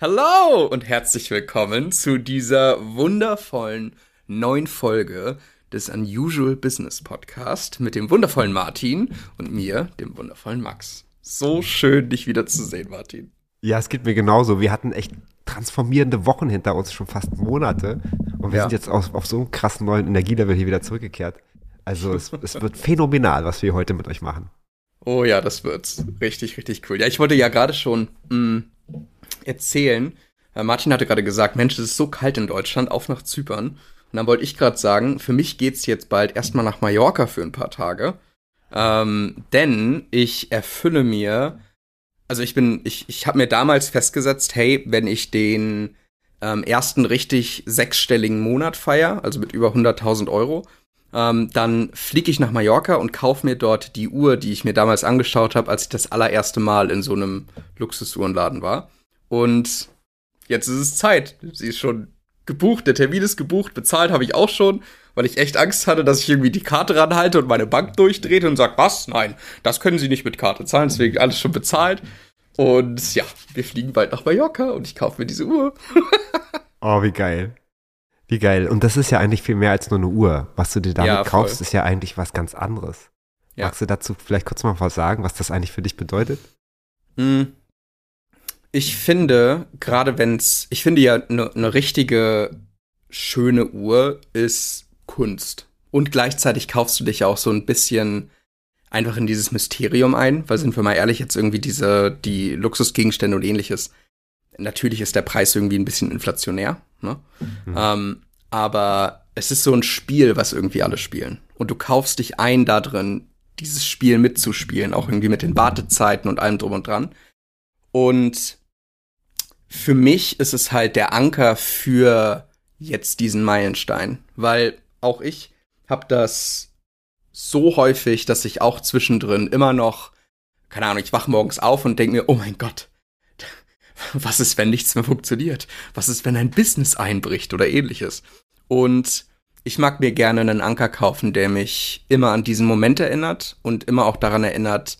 Hallo und herzlich willkommen zu dieser wundervollen neuen Folge des Unusual Business Podcast mit dem wundervollen Martin und mir, dem wundervollen Max. So schön, dich wieder zu sehen, Martin. Ja, es geht mir genauso. Wir hatten echt transformierende Wochen hinter uns, schon fast Monate. Und wir ja. sind jetzt auf, auf so einem krassen neuen Energielevel hier wieder zurückgekehrt. Also es, es wird phänomenal, was wir heute mit euch machen. Oh ja, das wird's. Richtig, richtig cool. Ja, ich wollte ja gerade schon mh, mm, erzählen. Äh, Martin hatte gerade gesagt, Mensch, es ist so kalt in Deutschland, auf nach Zypern. Und dann wollte ich gerade sagen, für mich geht's jetzt bald erstmal nach Mallorca für ein paar Tage. Ähm, denn ich erfülle mir, also ich bin, ich, ich habe mir damals festgesetzt, hey, wenn ich den ähm, ersten richtig sechsstelligen Monat feier, also mit über 100.000 Euro, ähm, dann fliege ich nach Mallorca und kaufe mir dort die Uhr, die ich mir damals angeschaut habe, als ich das allererste Mal in so einem Luxusuhrenladen war. Und jetzt ist es Zeit. Sie ist schon gebucht, der Termin ist gebucht, bezahlt habe ich auch schon, weil ich echt Angst hatte, dass ich irgendwie die Karte ranhalte und meine Bank durchdreht und sagt, was? Nein, das können Sie nicht mit Karte zahlen, deswegen alles schon bezahlt. Und ja, wir fliegen bald nach Mallorca und ich kaufe mir diese Uhr. oh, wie geil. Wie geil. Und das ist ja eigentlich viel mehr als nur eine Uhr. Was du dir damit ja, kaufst, ist ja eigentlich was ganz anderes. Ja. Magst du dazu vielleicht kurz mal was sagen, was das eigentlich für dich bedeutet? Hm. Ich finde, gerade wenn's, ich finde ja, eine ne richtige schöne Uhr ist Kunst. Und gleichzeitig kaufst du dich ja auch so ein bisschen einfach in dieses Mysterium ein, weil sind wir mal ehrlich, jetzt irgendwie diese, die Luxusgegenstände und ähnliches. Natürlich ist der Preis irgendwie ein bisschen inflationär, ne? Mhm. Ähm, aber es ist so ein Spiel, was irgendwie alle spielen. Und du kaufst dich ein da drin, dieses Spiel mitzuspielen, auch irgendwie mit den Wartezeiten und allem drum und dran. Und für mich ist es halt der Anker für jetzt diesen Meilenstein, weil auch ich habe das so häufig, dass ich auch zwischendrin immer noch, keine Ahnung, ich wach morgens auf und denke mir, oh mein Gott, was ist, wenn nichts mehr funktioniert? Was ist, wenn ein Business einbricht oder ähnliches? Und ich mag mir gerne einen Anker kaufen, der mich immer an diesen Moment erinnert und immer auch daran erinnert,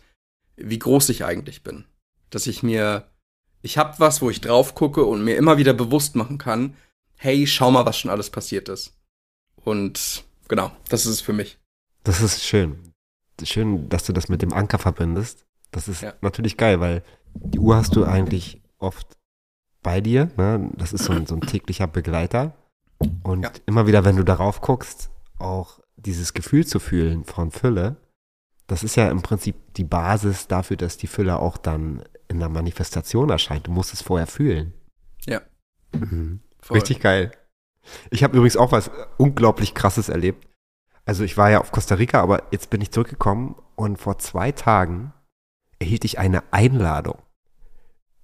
wie groß ich eigentlich bin. Dass ich mir ich habe was, wo ich drauf gucke und mir immer wieder bewusst machen kann, hey, schau mal, was schon alles passiert ist. Und genau, das ist es für mich. Das ist schön. Schön, dass du das mit dem Anker verbindest. Das ist ja. natürlich geil, weil die Uhr hast du eigentlich oft bei dir. Ne? Das ist so ein, so ein täglicher Begleiter. Und ja. immer wieder, wenn du darauf guckst, auch dieses Gefühl zu fühlen von Fülle, das ist ja im Prinzip die Basis dafür, dass die Fülle auch dann in der Manifestation erscheint. Du musst es vorher fühlen. Ja. Mhm. Richtig geil. Ich habe übrigens auch was unglaublich krasses erlebt. Also ich war ja auf Costa Rica, aber jetzt bin ich zurückgekommen und vor zwei Tagen erhielt ich eine Einladung.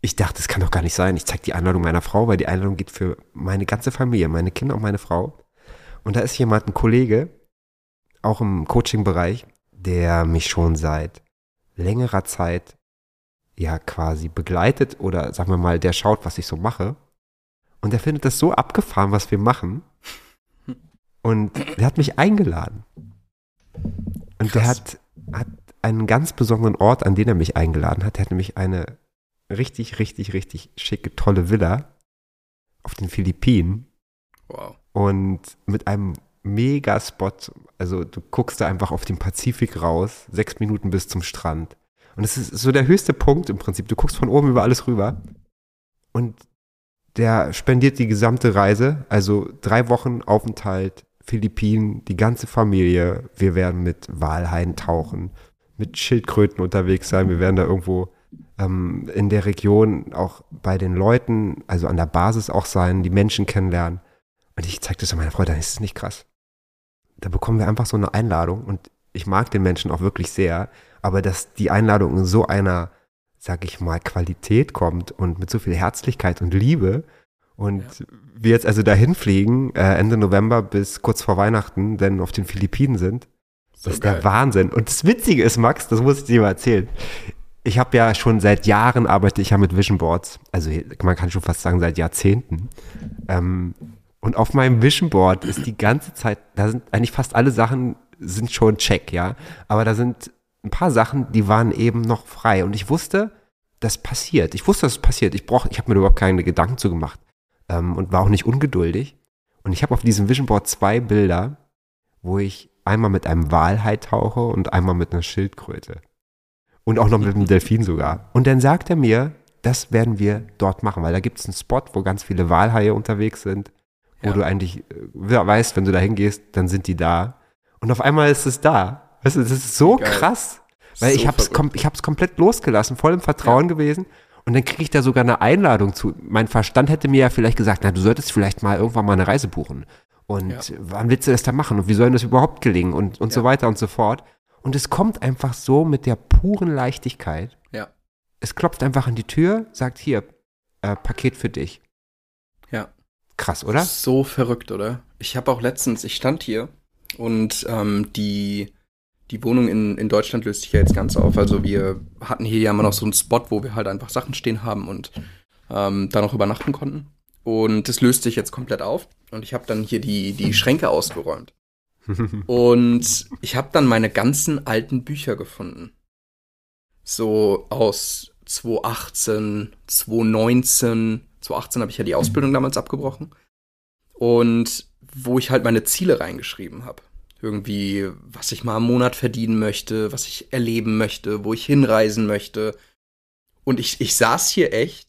Ich dachte, das kann doch gar nicht sein. Ich zeige die Einladung meiner Frau, weil die Einladung geht für meine ganze Familie, meine Kinder und meine Frau. Und da ist jemand, ein Kollege, auch im Coaching-Bereich, der mich schon seit längerer Zeit ja quasi begleitet oder sagen wir mal, der schaut, was ich so mache. Und der findet das so abgefahren, was wir machen. Und der hat mich eingeladen. Und Krass. der hat, hat einen ganz besonderen Ort, an den er mich eingeladen hat. Er hat nämlich eine richtig, richtig, richtig schicke, tolle Villa auf den Philippinen. Wow. Und mit einem Mega-Spot. Also du guckst da einfach auf den Pazifik raus, sechs Minuten bis zum Strand. Und es ist so der höchste Punkt im Prinzip. Du guckst von oben über alles rüber. Und der spendiert die gesamte Reise, also drei Wochen Aufenthalt, Philippinen, die ganze Familie. Wir werden mit Walhaien tauchen, mit Schildkröten unterwegs sein. Wir werden da irgendwo ähm, in der Region auch bei den Leuten, also an der Basis auch sein, die Menschen kennenlernen. Und ich zeig das an meiner Freude, das ist nicht krass. Da bekommen wir einfach so eine Einladung und ich mag den Menschen auch wirklich sehr, aber dass die Einladung in so einer, sag ich mal, Qualität kommt und mit so viel Herzlichkeit und Liebe und ja. wir jetzt also dahin fliegen, äh, Ende November bis kurz vor Weihnachten, denn auf den Philippinen sind, so das ist geil. der Wahnsinn. Und das Witzige ist, Max, das muss ich dir mal erzählen. Ich habe ja schon seit Jahren arbeite ich ja mit Vision Boards, also man kann schon fast sagen seit Jahrzehnten. Ähm, und auf meinem Vision Board ist die ganze Zeit, da sind eigentlich fast alle Sachen sind schon check, ja. Aber da sind ein paar Sachen, die waren eben noch frei. Und ich wusste, das passiert. Ich wusste, dass es passiert. Ich brauch, ich habe mir überhaupt keine Gedanken zu gemacht ähm, und war auch nicht ungeduldig. Und ich habe auf diesem Vision Board zwei Bilder, wo ich einmal mit einem Walhai tauche und einmal mit einer Schildkröte. Und auch noch mit einem Delfin sogar. Und dann sagt er mir, das werden wir dort machen, weil da gibt es einen Spot, wo ganz viele Walhaie unterwegs sind, wo ja. du eigentlich äh, weißt, wenn du da hingehst, dann sind die da. Und auf einmal ist es da. Weißt du, das ist so Geil. krass. Weil so ich habe es kom ich hab's komplett losgelassen, voll im Vertrauen ja. gewesen. Und dann kriege ich da sogar eine Einladung zu. Mein Verstand hätte mir ja vielleicht gesagt, na, du solltest vielleicht mal irgendwann mal eine Reise buchen. Und ja. wann willst du das da machen? Und wie soll das überhaupt gelingen? Und, und ja. so weiter und so fort. Und es kommt einfach so mit der puren Leichtigkeit. Ja. Es klopft einfach an die Tür, sagt hier, äh, Paket für dich. Ja. Krass, oder? So verrückt, oder? Ich habe auch letztens, ich stand hier und ähm, die die Wohnung in, in Deutschland löst sich ja jetzt ganz auf. Also wir hatten hier ja immer noch so einen Spot, wo wir halt einfach Sachen stehen haben und ähm, da noch übernachten konnten. Und das löst sich jetzt komplett auf. Und ich habe dann hier die, die Schränke ausgeräumt. und ich habe dann meine ganzen alten Bücher gefunden. So aus 2018, 2019. 2018 habe ich ja die Ausbildung damals abgebrochen. Und wo ich halt meine Ziele reingeschrieben habe irgendwie, was ich mal im Monat verdienen möchte, was ich erleben möchte, wo ich hinreisen möchte. Und ich, ich saß hier echt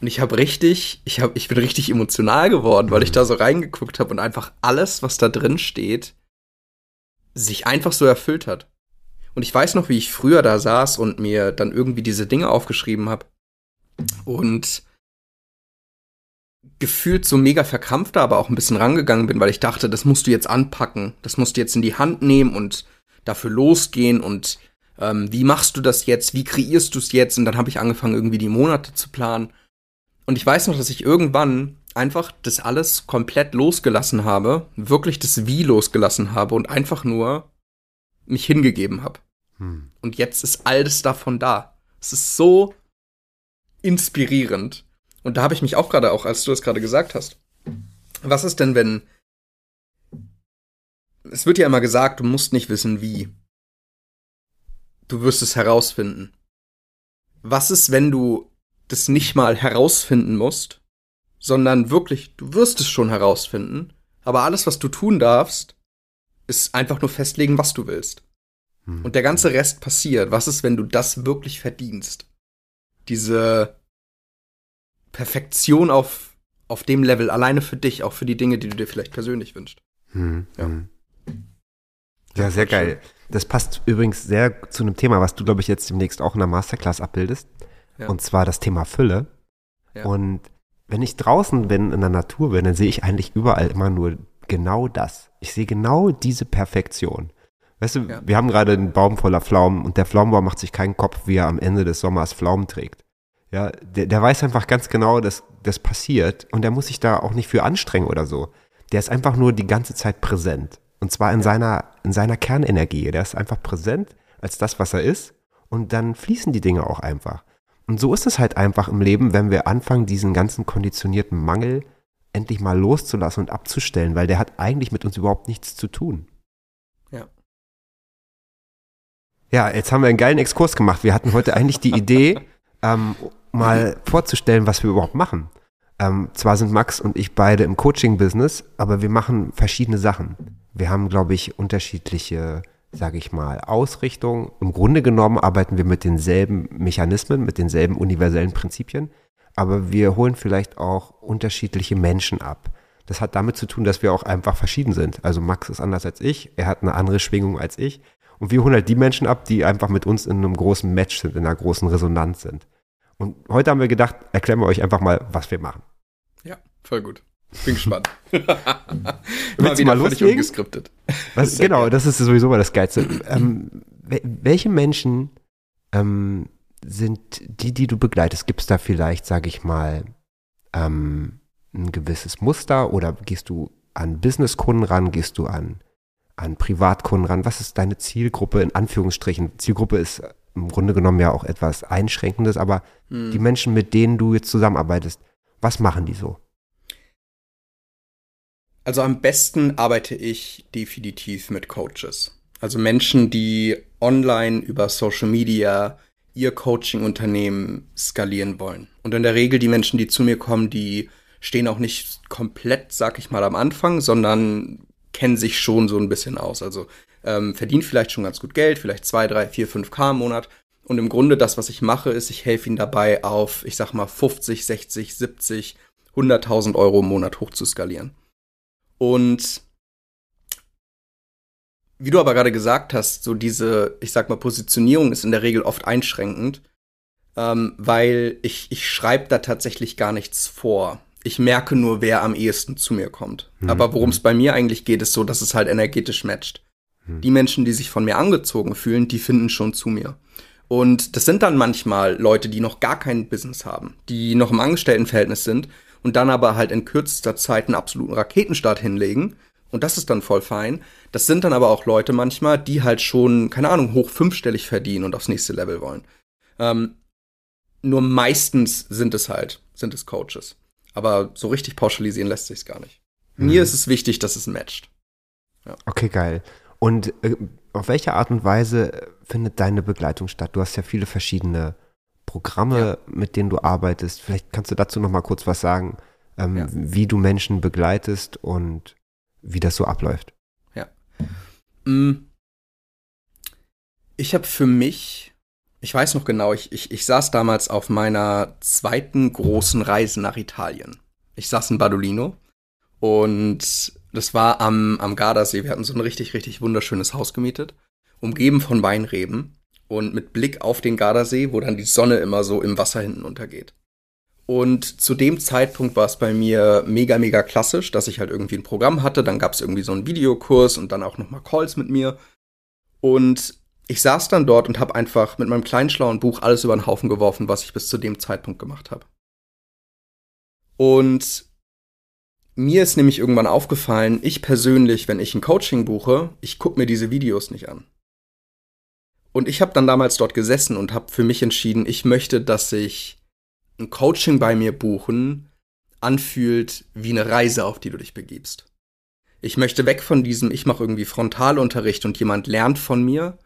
und ich habe richtig, ich habe, ich bin richtig emotional geworden, weil ich da so reingeguckt habe und einfach alles, was da drin steht, sich einfach so erfüllt hat. Und ich weiß noch, wie ich früher da saß und mir dann irgendwie diese Dinge aufgeschrieben habe. Und gefühlt so mega verkrampft, aber auch ein bisschen rangegangen bin, weil ich dachte, das musst du jetzt anpacken, das musst du jetzt in die Hand nehmen und dafür losgehen und ähm, wie machst du das jetzt, wie kreierst du es jetzt? Und dann habe ich angefangen, irgendwie die Monate zu planen. Und ich weiß noch, dass ich irgendwann einfach das alles komplett losgelassen habe, wirklich das Wie losgelassen habe und einfach nur mich hingegeben habe. Hm. Und jetzt ist alles davon da. Es ist so inspirierend. Und da habe ich mich auch gerade, auch als du das gerade gesagt hast, was ist denn, wenn es wird ja immer gesagt, du musst nicht wissen, wie. Du wirst es herausfinden. Was ist, wenn du das nicht mal herausfinden musst, sondern wirklich, du wirst es schon herausfinden, aber alles, was du tun darfst, ist einfach nur festlegen, was du willst. Hm. Und der ganze Rest passiert. Was ist, wenn du das wirklich verdienst? Diese Perfektion auf, auf dem Level, alleine für dich, auch für die Dinge, die du dir vielleicht persönlich wünschst. Hm, ja. Hm. Ja, sehr geil. Das passt übrigens sehr zu einem Thema, was du, glaube ich, jetzt demnächst auch in der Masterclass abbildest. Ja. Und zwar das Thema Fülle. Ja. Und wenn ich draußen bin, in der Natur bin, dann sehe ich eigentlich überall immer nur genau das. Ich sehe genau diese Perfektion. Weißt du, ja. wir haben gerade einen Baum voller Pflaumen und der Pflaumenbaum macht sich keinen Kopf, wie er am Ende des Sommers Pflaumen trägt. Ja, der, der weiß einfach ganz genau, dass das passiert und der muss sich da auch nicht für anstrengen oder so. Der ist einfach nur die ganze Zeit präsent. Und zwar in seiner, in seiner Kernenergie. Der ist einfach präsent als das, was er ist. Und dann fließen die Dinge auch einfach. Und so ist es halt einfach im Leben, wenn wir anfangen, diesen ganzen konditionierten Mangel endlich mal loszulassen und abzustellen, weil der hat eigentlich mit uns überhaupt nichts zu tun. Ja. Ja, jetzt haben wir einen geilen Exkurs gemacht. Wir hatten heute eigentlich die Idee, ähm, mal vorzustellen, was wir überhaupt machen. Ähm, zwar sind Max und ich beide im Coaching-Business, aber wir machen verschiedene Sachen. Wir haben, glaube ich, unterschiedliche, sage ich mal, Ausrichtungen. Im Grunde genommen arbeiten wir mit denselben Mechanismen, mit denselben universellen Prinzipien, aber wir holen vielleicht auch unterschiedliche Menschen ab. Das hat damit zu tun, dass wir auch einfach verschieden sind. Also Max ist anders als ich, er hat eine andere Schwingung als ich. Und wir holen halt die Menschen ab, die einfach mit uns in einem großen Match sind, in einer großen Resonanz sind. Und heute haben wir gedacht, erklären wir euch einfach mal, was wir machen. Ja, voll gut. Bin gespannt. Immer wieder mal völlig ungeskriptet. Was, genau, geil. das ist sowieso mal das Geilste. ähm, welche Menschen ähm, sind die, die du begleitest? Gibt es da vielleicht, sage ich mal, ähm, ein gewisses Muster oder gehst du an Businesskunden ran, gehst du an, an Privatkunden ran? Was ist deine Zielgruppe in Anführungsstrichen? Zielgruppe ist im Grunde genommen ja auch etwas Einschränkendes, aber hm. die Menschen, mit denen du jetzt zusammenarbeitest, was machen die so? Also am besten arbeite ich definitiv mit Coaches. Also Menschen, die online über Social Media ihr Coaching-Unternehmen skalieren wollen. Und in der Regel die Menschen, die zu mir kommen, die stehen auch nicht komplett, sag ich mal, am Anfang, sondern kennen sich schon so ein bisschen aus. Also ähm, verdienen vielleicht schon ganz gut Geld, vielleicht zwei, drei, vier, fünf K im Monat. Und im Grunde das, was ich mache, ist, ich helfe ihnen dabei, auf, ich sag mal, 50, 60, 70, 100.000 Euro im Monat hochzuskalieren. Und wie du aber gerade gesagt hast, so diese, ich sag mal, Positionierung ist in der Regel oft einschränkend, ähm, weil ich, ich schreibe da tatsächlich gar nichts vor. Ich merke nur, wer am ehesten zu mir kommt. Mhm. Aber worum es bei mir eigentlich geht, ist so, dass es halt energetisch matcht. Mhm. Die Menschen, die sich von mir angezogen fühlen, die finden schon zu mir. Und das sind dann manchmal Leute, die noch gar kein Business haben, die noch im Angestelltenverhältnis sind und dann aber halt in kürzester Zeit einen absoluten Raketenstart hinlegen und das ist dann voll fein. Das sind dann aber auch Leute manchmal, die halt schon, keine Ahnung, hoch fünfstellig verdienen und aufs nächste Level wollen. Ähm, nur meistens sind es halt, sind es Coaches. Aber so richtig pauschalisieren lässt sich's gar nicht. Mhm. Mir ist es wichtig, dass es matcht. Ja. Okay, geil. Und äh, auf welche Art und Weise findet deine Begleitung statt? Du hast ja viele verschiedene Programme, ja. mit denen du arbeitest. Vielleicht kannst du dazu noch mal kurz was sagen, ähm, ja. wie du Menschen begleitest und wie das so abläuft. Ja. Mm. Ich habe für mich, ich weiß noch genau, ich, ich, ich saß damals auf meiner zweiten großen Reise nach Italien. Ich saß in Badolino und das war am, am Gardasee. Wir hatten so ein richtig, richtig wunderschönes Haus gemietet, umgeben von Weinreben und mit Blick auf den Gardasee, wo dann die Sonne immer so im Wasser hinten untergeht. Und zu dem Zeitpunkt war es bei mir mega, mega klassisch, dass ich halt irgendwie ein Programm hatte. Dann gab es irgendwie so einen Videokurs und dann auch nochmal Calls mit mir. Und ich saß dann dort und habe einfach mit meinem kleinen schlauen Buch alles über den Haufen geworfen, was ich bis zu dem Zeitpunkt gemacht habe. Und mir ist nämlich irgendwann aufgefallen, ich persönlich, wenn ich ein Coaching buche, ich gucke mir diese Videos nicht an. Und ich habe dann damals dort gesessen und habe für mich entschieden, ich möchte, dass sich ein Coaching bei mir buchen anfühlt wie eine Reise, auf die du dich begibst. Ich möchte weg von diesem, ich mache irgendwie Frontalunterricht und jemand lernt von mir,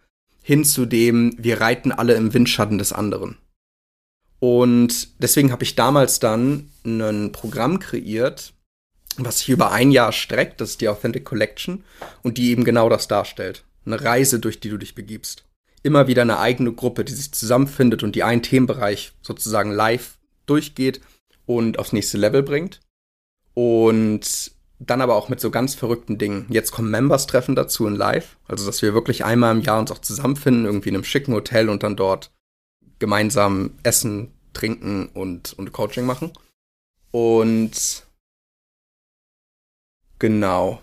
hin zu dem, wir reiten alle im Windschatten des anderen. Und deswegen habe ich damals dann ein Programm kreiert, was sich über ein Jahr streckt, das ist die Authentic Collection, und die eben genau das darstellt. Eine Reise, durch die du dich begibst. Immer wieder eine eigene Gruppe, die sich zusammenfindet und die einen Themenbereich sozusagen live durchgeht und aufs nächste Level bringt. Und dann aber auch mit so ganz verrückten Dingen. Jetzt kommen Members-Treffen dazu in Live. Also, dass wir wirklich einmal im Jahr uns auch zusammenfinden, irgendwie in einem schicken Hotel und dann dort gemeinsam essen, trinken und, und Coaching machen. Und genau.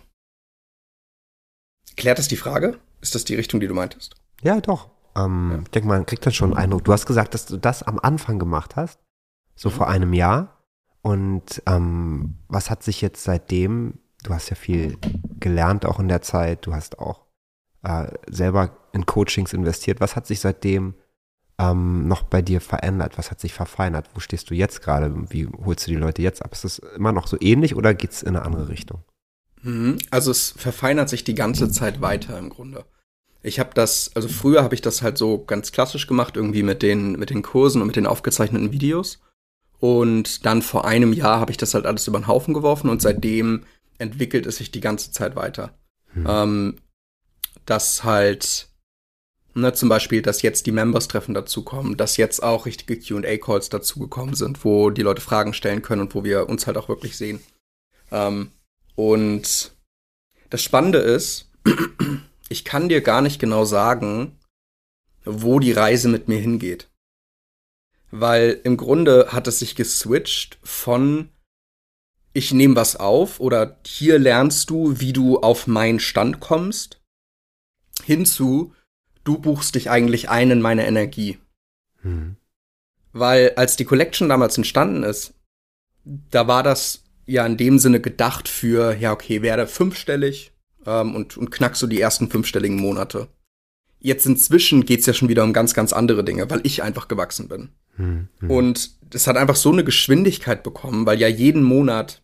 Klärt das die Frage? Ist das die Richtung, die du meintest? Ja, doch. Ähm, ja. Ich denke, man kriegt dann schon einen Eindruck. Du hast gesagt, dass du das am Anfang gemacht hast so vor einem Jahr. Und ähm, was hat sich jetzt seitdem, du hast ja viel gelernt auch in der Zeit, du hast auch äh, selber in Coachings investiert, was hat sich seitdem ähm, noch bei dir verändert? Was hat sich verfeinert? Wo stehst du jetzt gerade? Wie holst du die Leute jetzt ab? Ist das immer noch so ähnlich oder geht es in eine andere Richtung? Mhm. Also es verfeinert sich die ganze Zeit weiter im Grunde. Ich habe das, also früher habe ich das halt so ganz klassisch gemacht, irgendwie mit den, mit den Kursen und mit den aufgezeichneten Videos. Und dann vor einem Jahr habe ich das halt alles über den Haufen geworfen und seitdem entwickelt es sich die ganze Zeit weiter. Hm. Ähm, dass halt, ne, zum Beispiel, dass jetzt die Members-Treffen dazukommen, dass jetzt auch richtige QA-Calls dazugekommen sind, wo die Leute Fragen stellen können und wo wir uns halt auch wirklich sehen. Ähm, und das Spannende ist, ich kann dir gar nicht genau sagen, wo die Reise mit mir hingeht weil im Grunde hat es sich geswitcht von ich nehme was auf oder hier lernst du, wie du auf meinen Stand kommst, hinzu du buchst dich eigentlich ein in meine Energie. Mhm. Weil als die Collection damals entstanden ist, da war das ja in dem Sinne gedacht für, ja, okay, werde fünfstellig ähm, und, und knack so die ersten fünfstelligen Monate. Jetzt inzwischen geht's ja schon wieder um ganz, ganz andere Dinge, weil ich einfach gewachsen bin. Mhm. Und es hat einfach so eine Geschwindigkeit bekommen, weil ja jeden Monat,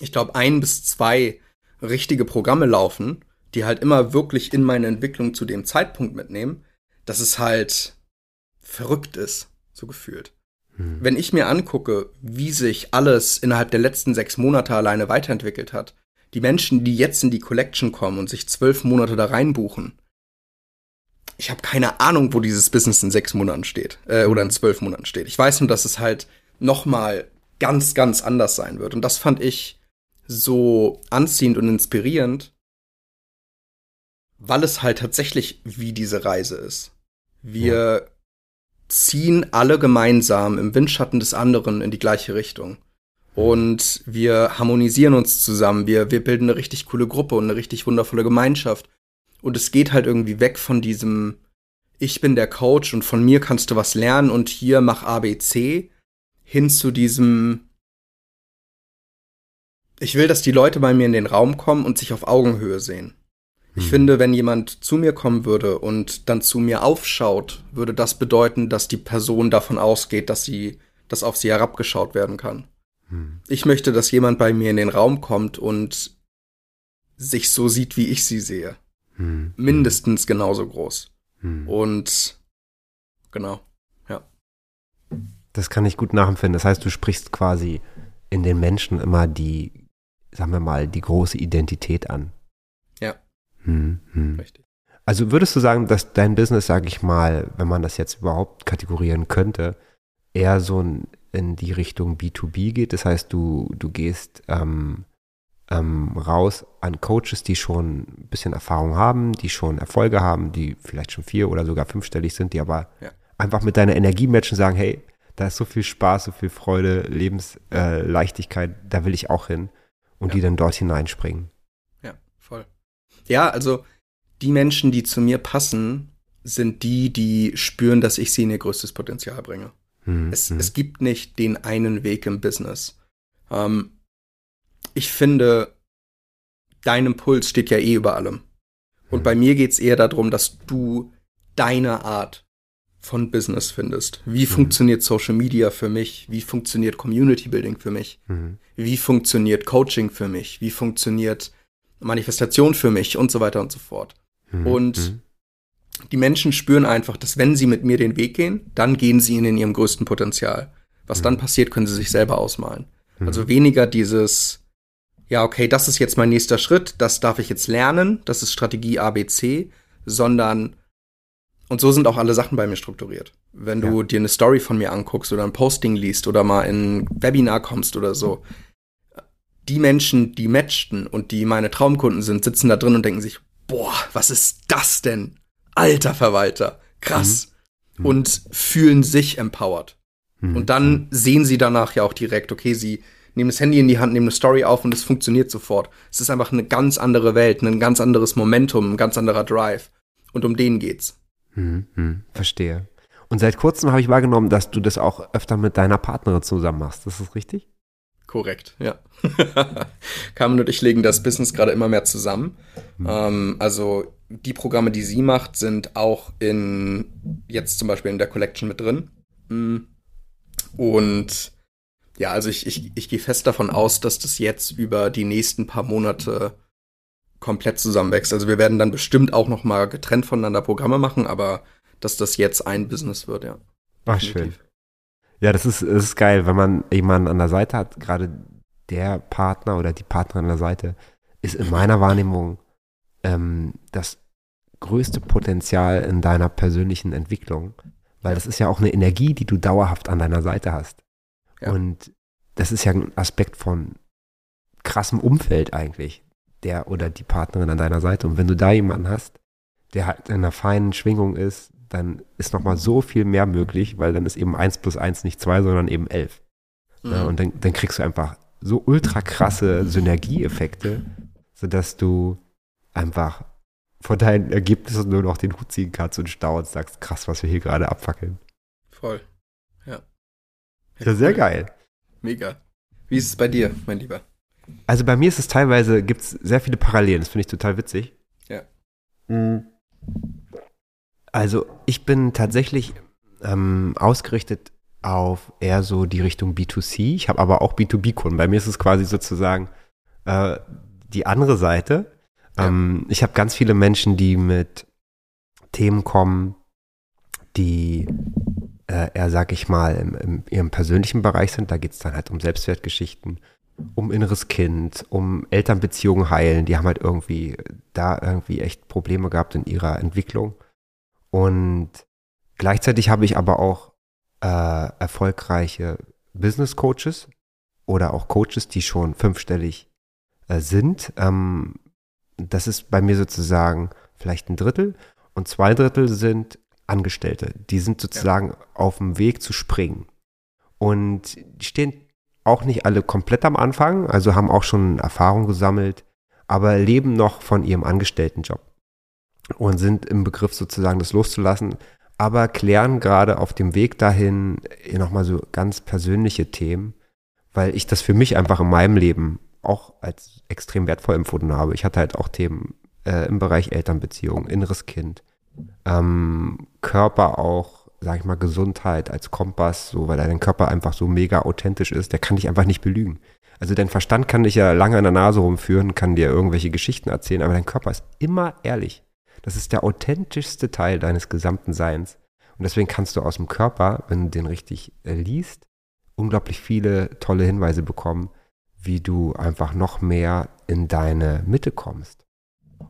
ich glaube, ein bis zwei richtige Programme laufen, die halt immer wirklich in meine Entwicklung zu dem Zeitpunkt mitnehmen, dass es halt verrückt ist, so gefühlt. Hm. Wenn ich mir angucke, wie sich alles innerhalb der letzten sechs Monate alleine weiterentwickelt hat, die Menschen, die jetzt in die Collection kommen und sich zwölf Monate da reinbuchen, ich habe keine Ahnung, wo dieses Business in sechs Monaten steht äh, oder in zwölf Monaten steht. Ich weiß nur, dass es halt noch mal ganz, ganz anders sein wird. Und das fand ich so anziehend und inspirierend, weil es halt tatsächlich wie diese Reise ist. Wir. Ziehen alle gemeinsam im Windschatten des anderen in die gleiche Richtung. Und wir harmonisieren uns zusammen. Wir, wir bilden eine richtig coole Gruppe und eine richtig wundervolle Gemeinschaft. Und es geht halt irgendwie weg von diesem, ich bin der Coach und von mir kannst du was lernen und hier mach ABC, hin zu diesem, ich will, dass die Leute bei mir in den Raum kommen und sich auf Augenhöhe sehen. Ich hm. finde, wenn jemand zu mir kommen würde und dann zu mir aufschaut, würde das bedeuten, dass die Person davon ausgeht, dass sie, dass auf sie herabgeschaut werden kann. Hm. Ich möchte, dass jemand bei mir in den Raum kommt und sich so sieht, wie ich sie sehe. Hm. Mindestens genauso groß. Hm. Und genau, ja. Das kann ich gut nachempfinden. Das heißt, du sprichst quasi in den Menschen immer die, sagen wir mal, die große Identität an. Hm, hm. Richtig. Also würdest du sagen, dass dein Business, sage ich mal, wenn man das jetzt überhaupt kategorieren könnte, eher so in die Richtung B2B geht? Das heißt, du, du gehst ähm, ähm, raus an Coaches, die schon ein bisschen Erfahrung haben, die schon Erfolge haben, die vielleicht schon vier oder sogar fünfstellig sind, die aber ja. einfach mit deiner Energie matchen sagen, hey, da ist so viel Spaß, so viel Freude, Lebensleichtigkeit, äh, da will ich auch hin und ja. die dann dort hineinspringen. Ja, also die Menschen, die zu mir passen, sind die, die spüren, dass ich sie in ihr größtes Potenzial bringe. Hm, es, hm. es gibt nicht den einen Weg im Business. Ähm, ich finde, dein Impuls steht ja eh über allem. Und bei mir geht's eher darum, dass du deine Art von Business findest. Wie mhm. funktioniert Social Media für mich? Wie funktioniert Community Building für mich? Mhm. Wie funktioniert Coaching für mich? Wie funktioniert Manifestation für mich? Und so weiter und so fort. Mhm. Und mhm. die Menschen spüren einfach, dass wenn sie mit mir den Weg gehen, dann gehen sie in ihrem größten Potenzial. Was dann mhm. passiert, können sie sich selber ausmalen. Also mhm. weniger dieses, ja, okay, das ist jetzt mein nächster Schritt, das darf ich jetzt lernen, das ist Strategie ABC, sondern und so sind auch alle Sachen bei mir strukturiert. Wenn du ja. dir eine Story von mir anguckst oder ein Posting liest oder mal in ein Webinar kommst oder so, die Menschen, die matchten und die meine Traumkunden sind, sitzen da drin und denken sich, boah, was ist das denn? Alter Verwalter, krass. Mhm. Mhm. Und fühlen sich empowered. Mhm. Und dann mhm. sehen sie danach ja auch direkt, okay, sie nehmen das Handy in die Hand, nehmen eine Story auf und es funktioniert sofort. Es ist einfach eine ganz andere Welt, ein ganz anderes Momentum, ein ganz anderer Drive. Und um den geht's. Hm, hm, verstehe. Und seit kurzem habe ich wahrgenommen, dass du das auch öfter mit deiner Partnerin zusammen machst. Ist das richtig? Korrekt, ja. Carmen und ich legen das Business gerade immer mehr zusammen. Mhm. Ähm, also die Programme, die sie macht, sind auch in jetzt zum Beispiel in der Collection mit drin. Hm. Und ja, also ich, ich, ich gehe fest davon aus, dass das jetzt über die nächsten paar Monate komplett zusammenwächst. Also wir werden dann bestimmt auch noch mal getrennt voneinander Programme machen, aber dass das jetzt ein Business wird, ja. Ach, schön. Ja, das ist, das ist geil, wenn man jemanden an der Seite hat, gerade der Partner oder die Partnerin an der Seite, ist in meiner Wahrnehmung ähm, das größte Potenzial in deiner persönlichen Entwicklung, weil das ist ja auch eine Energie, die du dauerhaft an deiner Seite hast. Ja. Und das ist ja ein Aspekt von krassem Umfeld eigentlich, der oder die Partnerin an deiner Seite. Und wenn du da jemanden hast, der halt in einer feinen Schwingung ist, dann ist nochmal so viel mehr möglich, weil dann ist eben 1 plus 1 nicht 2, sondern eben 11. Mhm. Ja, und dann, dann kriegst du einfach so ultra krasse Synergieeffekte, sodass du einfach vor deinen Ergebnissen nur noch den Hut ziehen kannst und staunst, sagst, krass, was wir hier gerade abfackeln. Voll. Ja, sehr geil. Mega. Wie ist es bei dir, mein Lieber? Also bei mir ist es teilweise, gibt es sehr viele Parallelen. Das finde ich total witzig. Ja. Mhm. Also ich bin tatsächlich ähm, ausgerichtet auf eher so die Richtung B2C. Ich habe aber auch B2B-Kunden. Bei mir ist es quasi sozusagen äh, die andere Seite. Ja. Ähm, ich habe ganz viele Menschen, die mit Themen kommen, die äh, eher, sag ich mal, im, im ihrem persönlichen Bereich sind. Da geht es dann halt um Selbstwertgeschichten, um inneres Kind, um Elternbeziehungen heilen. Die haben halt irgendwie da irgendwie echt Probleme gehabt in ihrer Entwicklung. Und gleichzeitig habe ich aber auch äh, erfolgreiche Business Coaches oder auch Coaches, die schon fünfstellig äh, sind. Ähm, das ist bei mir sozusagen vielleicht ein Drittel und zwei Drittel sind Angestellte. Die sind sozusagen ja. auf dem Weg zu springen. Und die stehen auch nicht alle komplett am Anfang, also haben auch schon Erfahrung gesammelt, aber leben noch von ihrem Angestelltenjob und sind im Begriff sozusagen das loszulassen, aber klären gerade auf dem Weg dahin nochmal so ganz persönliche Themen, weil ich das für mich einfach in meinem Leben auch als extrem wertvoll empfunden habe. Ich hatte halt auch Themen äh, im Bereich Elternbeziehung, inneres Kind, ähm, Körper auch, sag ich mal, Gesundheit als Kompass, so, weil dein Körper einfach so mega authentisch ist, der kann dich einfach nicht belügen. Also dein Verstand kann dich ja lange an der Nase rumführen, kann dir irgendwelche Geschichten erzählen, aber dein Körper ist immer ehrlich. Das ist der authentischste Teil deines gesamten Seins. Und deswegen kannst du aus dem Körper, wenn du den richtig äh, liest, unglaublich viele tolle Hinweise bekommen, wie du einfach noch mehr in deine Mitte kommst.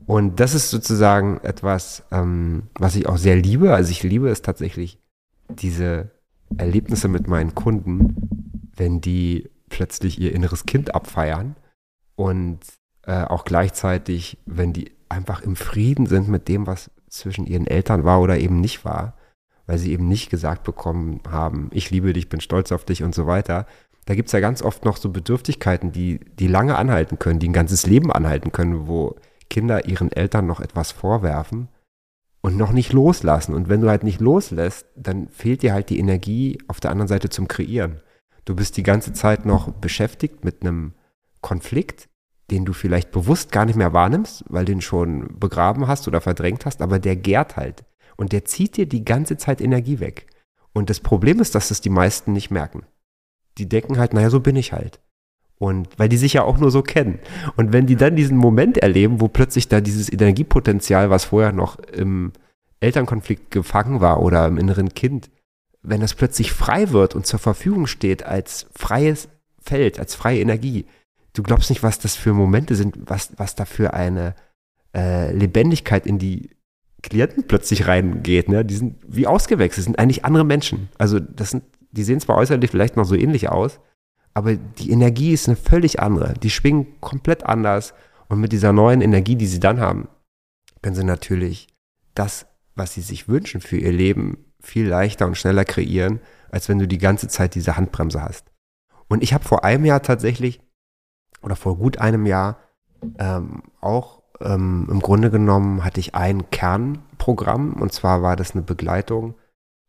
Und das ist sozusagen etwas, ähm, was ich auch sehr liebe. Also ich liebe es tatsächlich, diese Erlebnisse mit meinen Kunden, wenn die plötzlich ihr inneres Kind abfeiern und äh, auch gleichzeitig, wenn die einfach im Frieden sind mit dem, was zwischen ihren Eltern war oder eben nicht war, weil sie eben nicht gesagt bekommen haben, ich liebe dich, bin stolz auf dich und so weiter. Da gibt es ja ganz oft noch so Bedürftigkeiten, die, die lange anhalten können, die ein ganzes Leben anhalten können, wo Kinder ihren Eltern noch etwas vorwerfen und noch nicht loslassen. Und wenn du halt nicht loslässt, dann fehlt dir halt die Energie auf der anderen Seite zum Kreieren. Du bist die ganze Zeit noch beschäftigt mit einem Konflikt, den du vielleicht bewusst gar nicht mehr wahrnimmst, weil du ihn schon begraben hast oder verdrängt hast, aber der gärt halt. Und der zieht dir die ganze Zeit Energie weg. Und das Problem ist, dass das die meisten nicht merken. Die denken halt, naja, so bin ich halt. Und weil die sich ja auch nur so kennen. Und wenn die dann diesen Moment erleben, wo plötzlich da dieses Energiepotenzial, was vorher noch im Elternkonflikt gefangen war oder im inneren Kind, wenn das plötzlich frei wird und zur Verfügung steht als freies Feld, als freie Energie, du glaubst nicht, was das für Momente sind, was, was da für eine äh, Lebendigkeit in die Klienten plötzlich reingeht. Ne? Die sind wie ausgewechselt, sind eigentlich andere Menschen. Also das sind, die sehen zwar äußerlich vielleicht noch so ähnlich aus, aber die Energie ist eine völlig andere. Die schwingen komplett anders. Und mit dieser neuen Energie, die sie dann haben, können sie natürlich das, was sie sich wünschen für ihr Leben, viel leichter und schneller kreieren, als wenn du die ganze Zeit diese Handbremse hast. Und ich habe vor einem Jahr tatsächlich oder vor gut einem Jahr ähm, auch ähm, im Grunde genommen hatte ich ein Kernprogramm und zwar war das eine Begleitung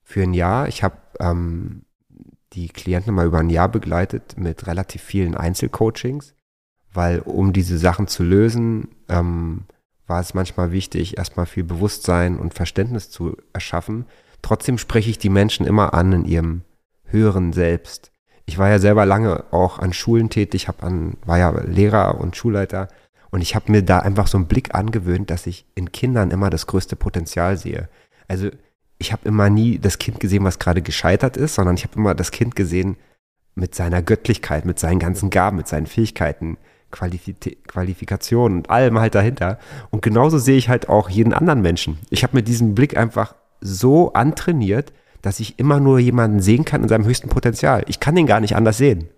für ein Jahr. Ich habe ähm, die Klienten mal über ein Jahr begleitet mit relativ vielen Einzelcoachings, weil um diese Sachen zu lösen, ähm, war es manchmal wichtig, erstmal viel Bewusstsein und Verständnis zu erschaffen. Trotzdem spreche ich die Menschen immer an in ihrem höheren Selbst ich war ja selber lange auch an Schulen tätig, hab an, war ja Lehrer und Schulleiter und ich habe mir da einfach so einen Blick angewöhnt, dass ich in Kindern immer das größte Potenzial sehe. Also ich habe immer nie das Kind gesehen, was gerade gescheitert ist, sondern ich habe immer das Kind gesehen mit seiner Göttlichkeit, mit seinen ganzen Gaben, mit seinen Fähigkeiten, Qualifik Qualifikationen und allem halt dahinter. Und genauso sehe ich halt auch jeden anderen Menschen. Ich habe mir diesen Blick einfach so antrainiert, dass ich immer nur jemanden sehen kann in seinem höchsten Potenzial. Ich kann den gar nicht anders sehen.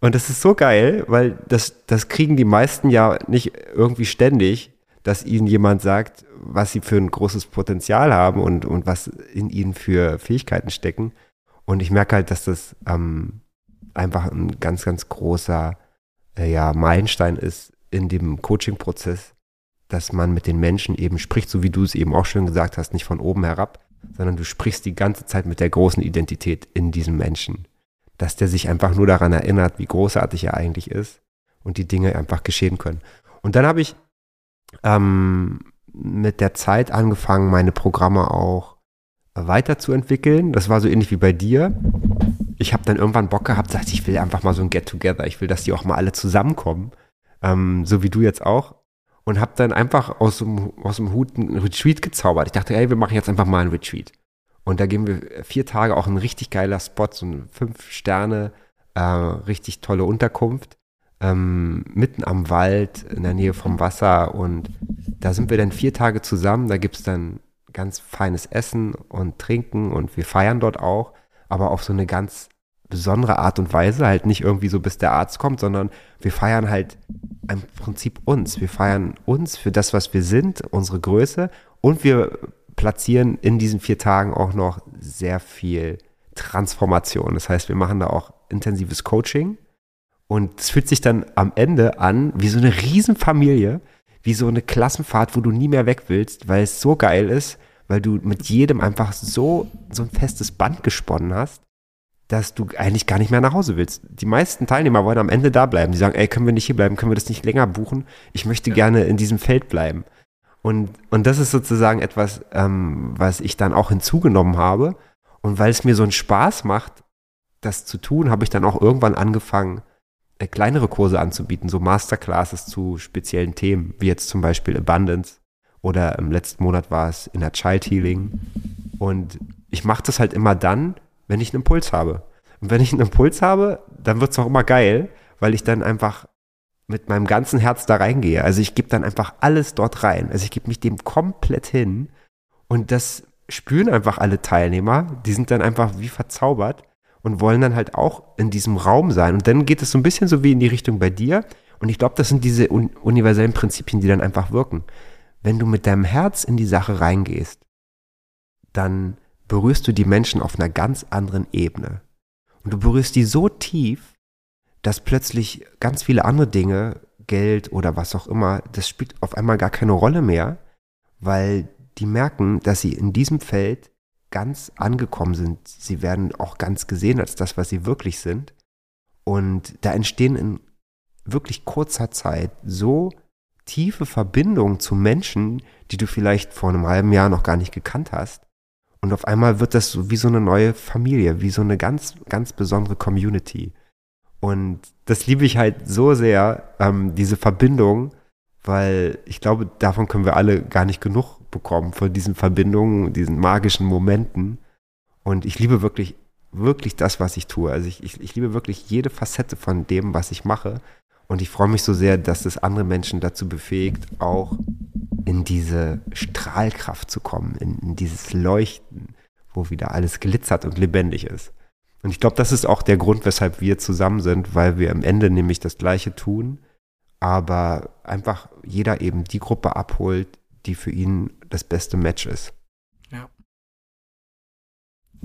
Und das ist so geil, weil das, das kriegen die meisten ja nicht irgendwie ständig, dass ihnen jemand sagt, was sie für ein großes Potenzial haben und, und was in ihnen für Fähigkeiten stecken. Und ich merke halt, dass das ähm, einfach ein ganz, ganz großer äh, ja, Meilenstein ist in dem Coaching-Prozess, dass man mit den Menschen eben spricht, so wie du es eben auch schon gesagt hast, nicht von oben herab, sondern du sprichst die ganze Zeit mit der großen Identität in diesem Menschen. Dass der sich einfach nur daran erinnert, wie großartig er eigentlich ist und die Dinge einfach geschehen können. Und dann habe ich ähm, mit der Zeit angefangen, meine Programme auch weiterzuentwickeln. Das war so ähnlich wie bei dir. Ich habe dann irgendwann Bock gehabt, sagte, ich will einfach mal so ein Get-Together. Ich will, dass die auch mal alle zusammenkommen. Ähm, so wie du jetzt auch und habe dann einfach aus dem, aus dem Hut einen Retreat gezaubert. Ich dachte, ey, wir machen jetzt einfach mal einen Retreat. Und da gehen wir vier Tage auch ein richtig geiler Spot, so ein fünf Sterne, äh, richtig tolle Unterkunft, ähm, mitten am Wald, in der Nähe vom Wasser. Und da sind wir dann vier Tage zusammen. Da gibt es dann ganz feines Essen und Trinken und wir feiern dort auch, aber auf so eine ganz besondere Art und Weise, halt nicht irgendwie so, bis der Arzt kommt, sondern wir feiern halt im Prinzip uns. Wir feiern uns für das, was wir sind, unsere Größe und wir platzieren in diesen vier Tagen auch noch sehr viel Transformation. Das heißt, wir machen da auch intensives Coaching und es fühlt sich dann am Ende an wie so eine Riesenfamilie, wie so eine Klassenfahrt, wo du nie mehr weg willst, weil es so geil ist, weil du mit jedem einfach so, so ein festes Band gesponnen hast dass du eigentlich gar nicht mehr nach Hause willst. Die meisten Teilnehmer wollen am Ende da bleiben. Die sagen, ey, können wir nicht hier bleiben? Können wir das nicht länger buchen? Ich möchte ja. gerne in diesem Feld bleiben. Und, und das ist sozusagen etwas, ähm, was ich dann auch hinzugenommen habe. Und weil es mir so einen Spaß macht, das zu tun, habe ich dann auch irgendwann angefangen, äh, kleinere Kurse anzubieten, so Masterclasses zu speziellen Themen, wie jetzt zum Beispiel Abundance oder im letzten Monat war es in der Child Healing. Und ich mache das halt immer dann, wenn ich einen Impuls habe. Und wenn ich einen Impuls habe, dann wird es auch immer geil, weil ich dann einfach mit meinem ganzen Herz da reingehe. Also ich gebe dann einfach alles dort rein. Also ich gebe mich dem komplett hin. Und das spüren einfach alle Teilnehmer. Die sind dann einfach wie verzaubert und wollen dann halt auch in diesem Raum sein. Und dann geht es so ein bisschen so wie in die Richtung bei dir. Und ich glaube, das sind diese un universellen Prinzipien, die dann einfach wirken. Wenn du mit deinem Herz in die Sache reingehst, dann berührst du die Menschen auf einer ganz anderen Ebene. Und du berührst die so tief, dass plötzlich ganz viele andere Dinge, Geld oder was auch immer, das spielt auf einmal gar keine Rolle mehr, weil die merken, dass sie in diesem Feld ganz angekommen sind. Sie werden auch ganz gesehen als das, was sie wirklich sind. Und da entstehen in wirklich kurzer Zeit so tiefe Verbindungen zu Menschen, die du vielleicht vor einem halben Jahr noch gar nicht gekannt hast, und auf einmal wird das so wie so eine neue Familie, wie so eine ganz, ganz besondere Community. Und das liebe ich halt so sehr, ähm, diese Verbindung, weil ich glaube, davon können wir alle gar nicht genug bekommen, von diesen Verbindungen, diesen magischen Momenten. Und ich liebe wirklich, wirklich das, was ich tue. Also ich, ich, ich liebe wirklich jede Facette von dem, was ich mache. Und ich freue mich so sehr, dass es andere Menschen dazu befähigt, auch in diese Strahlkraft zu kommen, in, in dieses Leuchten, wo wieder alles glitzert und lebendig ist. Und ich glaube, das ist auch der Grund, weshalb wir zusammen sind, weil wir am Ende nämlich das Gleiche tun, aber einfach jeder eben die Gruppe abholt, die für ihn das beste Match ist. Ja.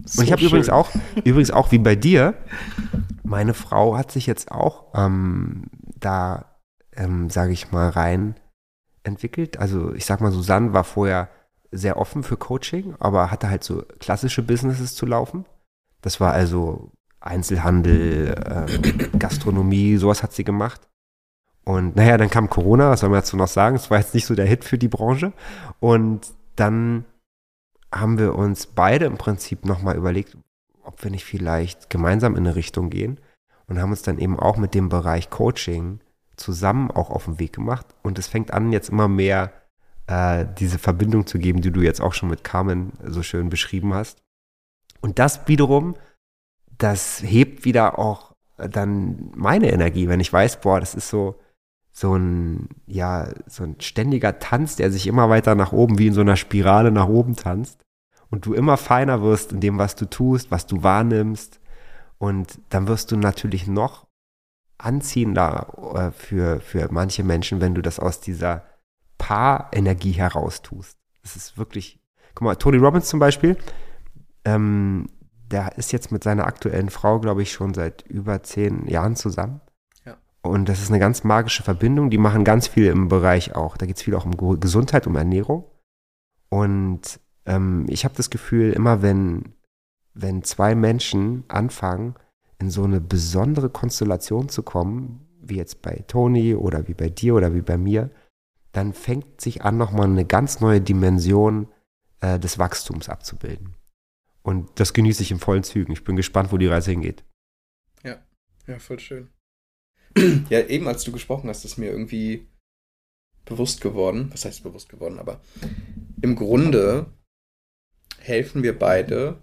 So und ich habe übrigens auch, übrigens auch wie bei dir, meine Frau hat sich jetzt auch ähm, da, ähm, sage ich mal, rein entwickelt. Also ich sag mal, Susanne war vorher sehr offen für Coaching, aber hatte halt so klassische Businesses zu laufen. Das war also Einzelhandel, äh, Gastronomie, sowas hat sie gemacht. Und naja, dann kam Corona, was soll man dazu noch sagen? Es war jetzt nicht so der Hit für die Branche. Und dann haben wir uns beide im Prinzip nochmal überlegt, ob wir nicht vielleicht gemeinsam in eine Richtung gehen und haben uns dann eben auch mit dem Bereich Coaching zusammen auch auf den Weg gemacht. Und es fängt an, jetzt immer mehr äh, diese Verbindung zu geben, die du jetzt auch schon mit Carmen so schön beschrieben hast. Und das wiederum, das hebt wieder auch dann meine Energie, wenn ich weiß, boah, das ist so, so ein, ja, so ein ständiger Tanz, der sich immer weiter nach oben, wie in so einer Spirale nach oben tanzt. Und du immer feiner wirst in dem, was du tust, was du wahrnimmst, und dann wirst du natürlich noch anziehender äh, für, für manche Menschen, wenn du das aus dieser Paarenergie heraus tust. Das ist wirklich, guck mal, Tony Robbins zum Beispiel, ähm, der ist jetzt mit seiner aktuellen Frau, glaube ich, schon seit über zehn Jahren zusammen. Ja. Und das ist eine ganz magische Verbindung. Die machen ganz viel im Bereich auch. Da geht es viel auch um Gesundheit, um Ernährung. Und ähm, ich habe das Gefühl, immer wenn wenn zwei Menschen anfangen, in so eine besondere Konstellation zu kommen, wie jetzt bei Toni oder wie bei dir oder wie bei mir, dann fängt sich an, nochmal eine ganz neue Dimension äh, des Wachstums abzubilden. Und das genieße ich in vollen Zügen. Ich bin gespannt, wo die Reise hingeht. Ja, ja, voll schön. ja, eben als du gesprochen hast, ist mir irgendwie bewusst geworden, was heißt bewusst geworden, aber im Grunde helfen wir beide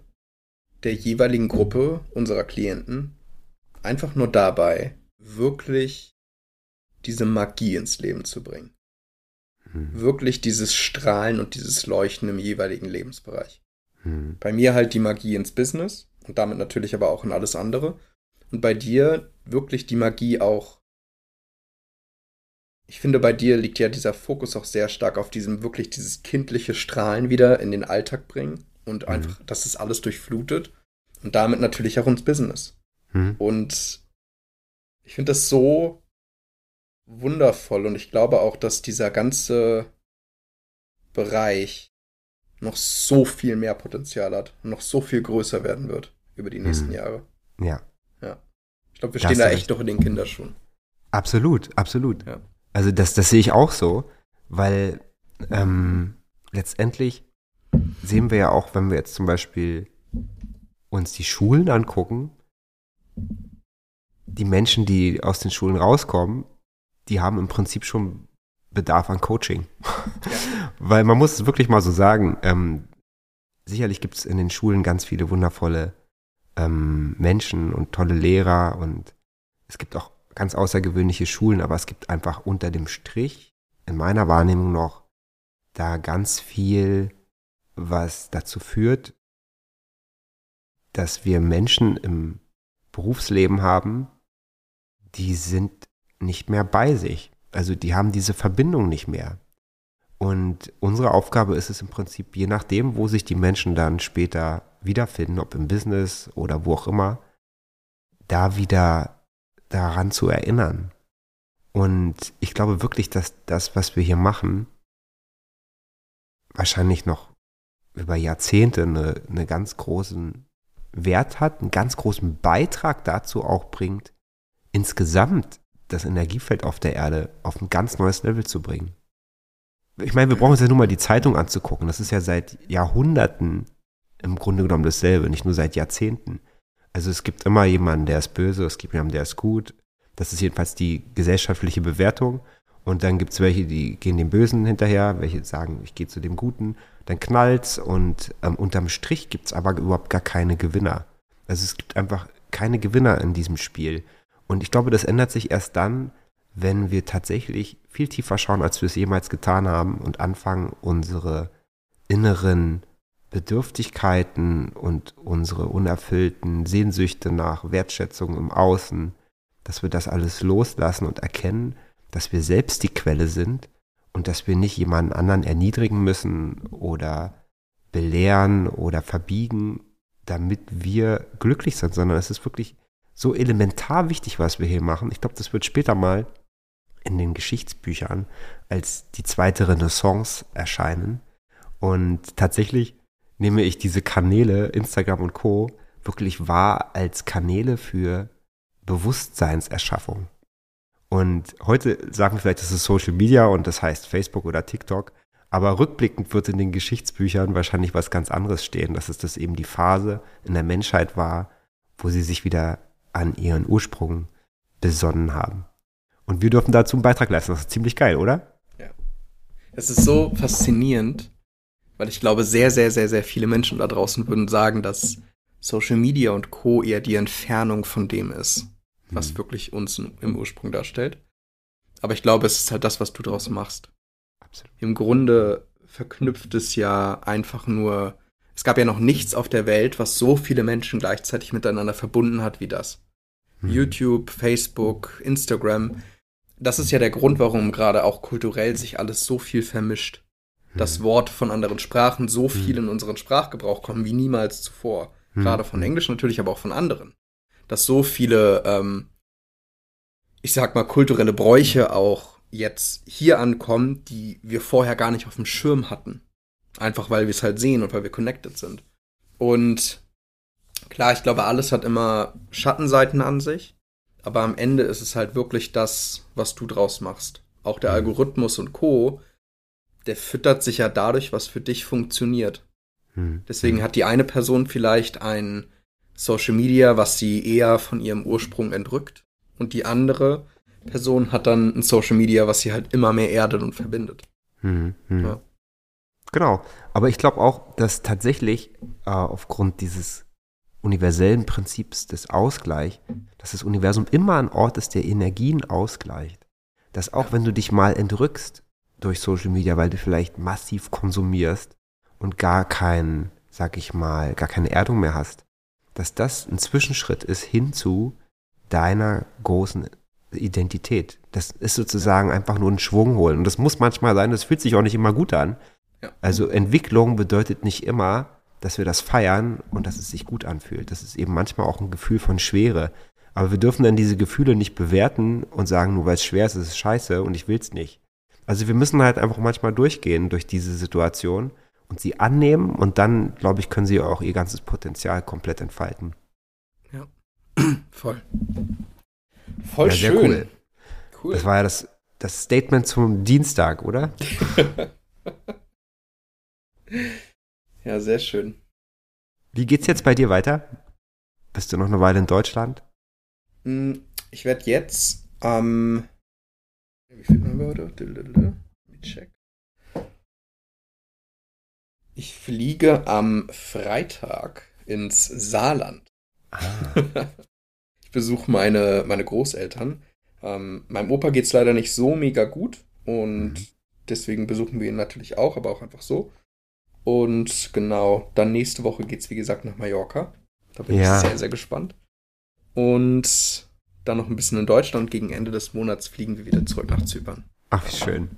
der jeweiligen Gruppe unserer Klienten einfach nur dabei, wirklich diese Magie ins Leben zu bringen. Mhm. Wirklich dieses Strahlen und dieses Leuchten im jeweiligen Lebensbereich. Mhm. Bei mir halt die Magie ins Business und damit natürlich aber auch in alles andere. Und bei dir wirklich die Magie auch. Ich finde, bei dir liegt ja dieser Fokus auch sehr stark auf diesem wirklich dieses kindliche Strahlen wieder in den Alltag bringen und mhm. einfach, dass es alles durchflutet und damit natürlich auch ins Business. Mhm. Und ich finde das so wundervoll und ich glaube auch, dass dieser ganze Bereich noch so viel mehr Potenzial hat und noch so viel größer werden wird über die nächsten mhm. Jahre. Ja. Ja. Ich glaube, wir stehen da echt noch in den Kinderschuhen. Absolut, absolut. Ja. Also das, das sehe ich auch so, weil ähm, letztendlich sehen wir ja auch, wenn wir jetzt zum Beispiel uns die Schulen angucken, die Menschen, die aus den Schulen rauskommen, die haben im Prinzip schon Bedarf an Coaching. Ja. Weil man muss es wirklich mal so sagen, ähm, sicherlich gibt es in den Schulen ganz viele wundervolle ähm, Menschen und tolle Lehrer und es gibt auch ganz außergewöhnliche Schulen, aber es gibt einfach unter dem Strich in meiner Wahrnehmung noch da ganz viel, was dazu führt, dass wir Menschen im Berufsleben haben, die sind nicht mehr bei sich. Also die haben diese Verbindung nicht mehr. Und unsere Aufgabe ist es im Prinzip, je nachdem, wo sich die Menschen dann später wiederfinden, ob im Business oder wo auch immer, da wieder daran zu erinnern. Und ich glaube wirklich, dass das, was wir hier machen, wahrscheinlich noch über Jahrzehnte eine, eine ganz großen Wert hat, einen ganz großen Beitrag dazu auch bringt, insgesamt das Energiefeld auf der Erde auf ein ganz neues Level zu bringen. Ich meine, wir brauchen uns ja nur mal die Zeitung anzugucken. Das ist ja seit Jahrhunderten im Grunde genommen dasselbe, nicht nur seit Jahrzehnten. Also es gibt immer jemanden, der ist böse, es gibt jemanden, der ist gut. Das ist jedenfalls die gesellschaftliche Bewertung. Und dann gibt es welche, die gehen dem Bösen hinterher, welche sagen, ich gehe zu dem Guten. Dann knallt's und ähm, unterm Strich gibt es aber überhaupt gar keine Gewinner. Also es gibt einfach keine Gewinner in diesem Spiel. Und ich glaube, das ändert sich erst dann, wenn wir tatsächlich viel tiefer schauen, als wir es jemals getan haben und anfangen, unsere inneren Bedürftigkeiten und unsere unerfüllten Sehnsüchte nach Wertschätzung im Außen, dass wir das alles loslassen und erkennen, dass wir selbst die Quelle sind und dass wir nicht jemanden anderen erniedrigen müssen oder belehren oder verbiegen, damit wir glücklich sind, sondern es ist wirklich so elementar wichtig, was wir hier machen. Ich glaube, das wird später mal in den Geschichtsbüchern als die zweite Renaissance erscheinen. Und tatsächlich nehme ich diese Kanäle, Instagram und Co., wirklich wahr als Kanäle für Bewusstseinserschaffung. Und heute sagen wir vielleicht, das ist Social Media und das heißt Facebook oder TikTok. Aber rückblickend wird in den Geschichtsbüchern wahrscheinlich was ganz anderes stehen, dass es das eben die Phase in der Menschheit war, wo sie sich wieder an ihren Ursprung besonnen haben. Und wir dürfen dazu einen Beitrag leisten. Das ist ziemlich geil, oder? Ja. Es ist so faszinierend, weil ich glaube, sehr, sehr, sehr, sehr viele Menschen da draußen würden sagen, dass Social Media und Co. eher die Entfernung von dem ist, was hm. wirklich uns im Ursprung darstellt. Aber ich glaube, es ist halt das, was du daraus machst. Absolut. Im Grunde verknüpft es ja einfach nur es gab ja noch nichts auf der Welt, was so viele Menschen gleichzeitig miteinander verbunden hat wie das. Mhm. YouTube, Facebook, Instagram. Das ist ja der Grund, warum gerade auch kulturell sich alles so viel vermischt. Mhm. Dass Worte von anderen Sprachen so hm. viel in unseren Sprachgebrauch kommen wie niemals zuvor. Mhm. Gerade von Englisch natürlich, aber auch von anderen. Dass so viele, ähm, ich sag mal, kulturelle Bräuche auch jetzt hier ankommen, die wir vorher gar nicht auf dem Schirm hatten. Einfach weil wir es halt sehen und weil wir connected sind. Und klar, ich glaube, alles hat immer Schattenseiten an sich. Aber am Ende ist es halt wirklich das, was du draus machst. Auch der mhm. Algorithmus und Co., der füttert sich ja dadurch, was für dich funktioniert. Mhm. Deswegen hat die eine Person vielleicht ein Social Media, was sie eher von ihrem Ursprung entrückt. Und die andere Person hat dann ein Social Media, was sie halt immer mehr erdet und verbindet. Mhm. Ja. Genau. Aber ich glaube auch, dass tatsächlich äh, aufgrund dieses universellen Prinzips des Ausgleichs, dass das Universum immer ein Ort ist, der Energien ausgleicht. Dass auch wenn du dich mal entrückst durch Social Media, weil du vielleicht massiv konsumierst und gar kein, sag ich mal, gar keine Erdung mehr hast, dass das ein Zwischenschritt ist hin zu deiner großen Identität. Das ist sozusagen einfach nur ein Schwung holen. Und das muss manchmal sein, das fühlt sich auch nicht immer gut an. Ja. Also Entwicklung bedeutet nicht immer, dass wir das feiern und dass es sich gut anfühlt. Das ist eben manchmal auch ein Gefühl von Schwere. Aber wir dürfen dann diese Gefühle nicht bewerten und sagen, nur weil es schwer ist, ist es scheiße und ich will es nicht. Also wir müssen halt einfach manchmal durchgehen durch diese Situation und sie annehmen und dann, glaube ich, können sie auch ihr ganzes Potenzial komplett entfalten. Ja, voll. Voll ja, schön. Cool. cool. Das war ja das, das Statement zum Dienstag, oder? ja, sehr schön. Wie geht's jetzt bei dir weiter? Bist du noch eine Weile in Deutschland? Hm, ich werde jetzt am. Ähm, wie viel haben wir heute? Check. Ich fliege am Freitag ins Saarland. Ah. ich besuche meine, meine Großeltern. Ähm, meinem Opa geht es leider nicht so mega gut und mhm. deswegen besuchen wir ihn natürlich auch, aber auch einfach so. Und genau, dann nächste Woche geht es wie gesagt nach Mallorca. Da bin ja. ich sehr, sehr gespannt. Und dann noch ein bisschen in Deutschland. Gegen Ende des Monats fliegen wir wieder zurück nach Zypern. Ach, wie schön.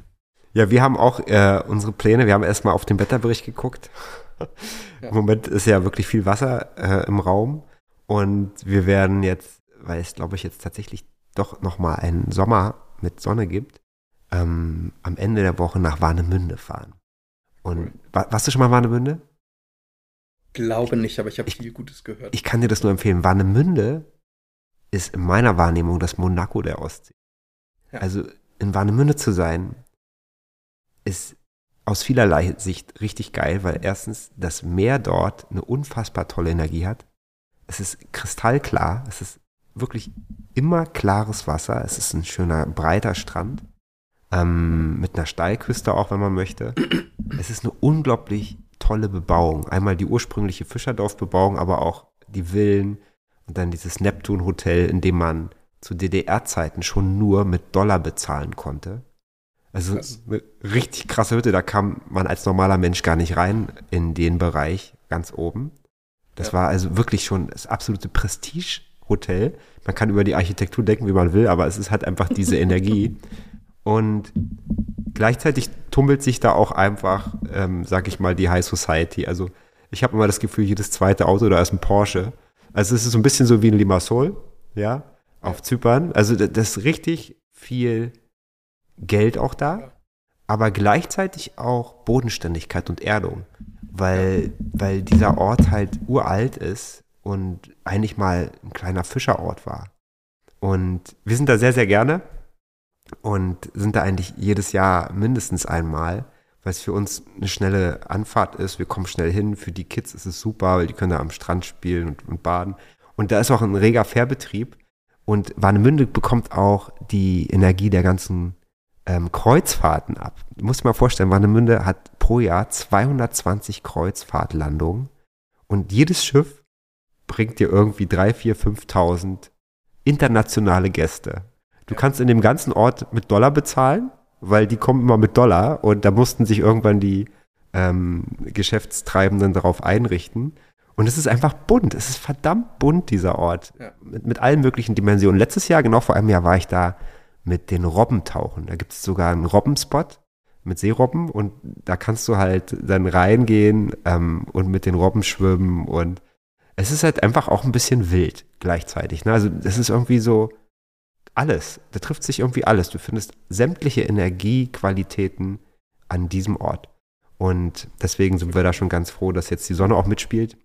Ja, wir haben auch äh, unsere Pläne. Wir haben erstmal auf den Wetterbericht geguckt. Ja. Im Moment ist ja wirklich viel Wasser äh, im Raum. Und wir werden jetzt, weil es, glaube ich, jetzt tatsächlich doch nochmal einen Sommer mit Sonne gibt, ähm, am Ende der Woche nach Warnemünde fahren. Und war, warst du schon mal Warnemünde? Glaube nicht, aber ich habe viel Gutes gehört. Ich kann dir das nur empfehlen. Warnemünde ist in meiner Wahrnehmung das Monaco der Ostsee. Ja. Also in Warnemünde zu sein, ist aus vielerlei Sicht richtig geil, weil erstens das Meer dort eine unfassbar tolle Energie hat. Es ist kristallklar, es ist wirklich immer klares Wasser, es ist ein schöner breiter Strand ähm, mit einer Steilküste auch, wenn man möchte. Es ist eine unglaublich tolle Bebauung. Einmal die ursprüngliche Fischerdorfbebauung, aber auch die Villen und dann dieses Neptun-Hotel, in dem man zu DDR-Zeiten schon nur mit Dollar bezahlen konnte. Also Krass. eine richtig krasse Hütte, da kam man als normaler Mensch gar nicht rein in den Bereich ganz oben. Das ja. war also wirklich schon das absolute Prestige-Hotel. Man kann über die Architektur denken, wie man will, aber es ist halt einfach diese Energie. Und gleichzeitig tummelt sich da auch einfach, ähm, sag ich mal, die High Society. Also ich habe immer das Gefühl, jedes zweite Auto da ist ein Porsche. Also es ist so ein bisschen so wie ein Limassol, ja, auf Zypern. Also das ist richtig viel Geld auch da, aber gleichzeitig auch Bodenständigkeit und Erdung, weil, weil dieser Ort halt uralt ist und eigentlich mal ein kleiner Fischerort war. Und wir sind da sehr, sehr gerne und sind da eigentlich jedes Jahr mindestens einmal, weil es für uns eine schnelle Anfahrt ist. Wir kommen schnell hin. Für die Kids ist es super, weil die können da am Strand spielen und, und baden. Und da ist auch ein reger Fährbetrieb. Und Warnemünde bekommt auch die Energie der ganzen ähm, Kreuzfahrten ab. Du musst dir mal vorstellen, Warnemünde hat pro Jahr 220 Kreuzfahrtlandungen und jedes Schiff bringt dir irgendwie 3, 4, 5.000 internationale Gäste. Du kannst in dem ganzen Ort mit Dollar bezahlen, weil die kommen immer mit Dollar und da mussten sich irgendwann die ähm, Geschäftstreibenden darauf einrichten. Und es ist einfach bunt. Es ist verdammt bunt, dieser Ort. Ja. Mit, mit allen möglichen Dimensionen. Letztes Jahr, genau vor einem Jahr, war ich da mit den Robbentauchen. Da gibt es sogar einen Robbenspot mit Seerobben und da kannst du halt dann reingehen ähm, und mit den Robben schwimmen und es ist halt einfach auch ein bisschen wild gleichzeitig. Ne? Also das ist irgendwie so alles. Da trifft sich irgendwie alles. Du findest sämtliche Energiequalitäten an diesem Ort. Und deswegen sind wir da schon ganz froh, dass jetzt die Sonne auch mitspielt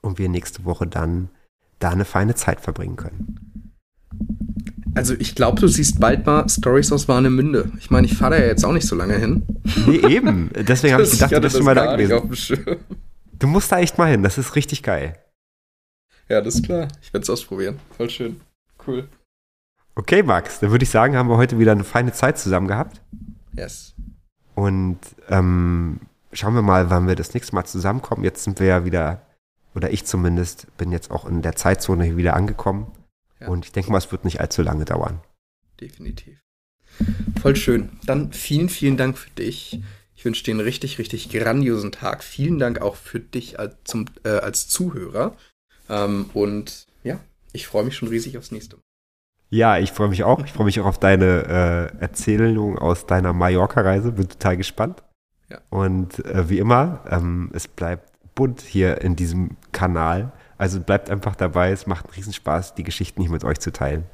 und wir nächste Woche dann da eine feine Zeit verbringen können. Also ich glaube, du siehst bald mal Stories aus Warnemünde. Ich meine, ich fahre da ja jetzt auch nicht so lange hin. Nee, eben. Deswegen habe ich gedacht, du bist schon mal da gewesen. Du musst da echt mal hin, das ist richtig geil. Ja, das ist klar. Ich werde es ausprobieren. Voll schön. Cool. Okay, Max, dann würde ich sagen, haben wir heute wieder eine feine Zeit zusammen gehabt. Yes. Und ähm, schauen wir mal, wann wir das nächste Mal zusammenkommen. Jetzt sind wir ja wieder, oder ich zumindest, bin jetzt auch in der Zeitzone wieder angekommen. Ja. Und ich denke mal, es wird nicht allzu lange dauern. Definitiv. Voll schön. Dann vielen, vielen Dank für dich. Ich wünsche dir einen richtig, richtig grandiosen Tag. Vielen Dank auch für dich als, zum, äh, als Zuhörer. Ähm, und ja, ich freue mich schon riesig aufs nächste Mal. Ja, ich freue mich auch. Ich freue mich auch auf deine äh, Erzählung aus deiner Mallorca-Reise. Bin total gespannt. Ja. Und äh, wie immer, ähm, es bleibt bunt hier in diesem Kanal. Also bleibt einfach dabei. Es macht einen Riesenspaß, die Geschichten hier mit euch zu teilen.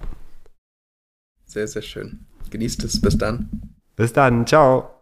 Sehr, sehr schön. Genießt es. Bis dann. Bis dann. Ciao.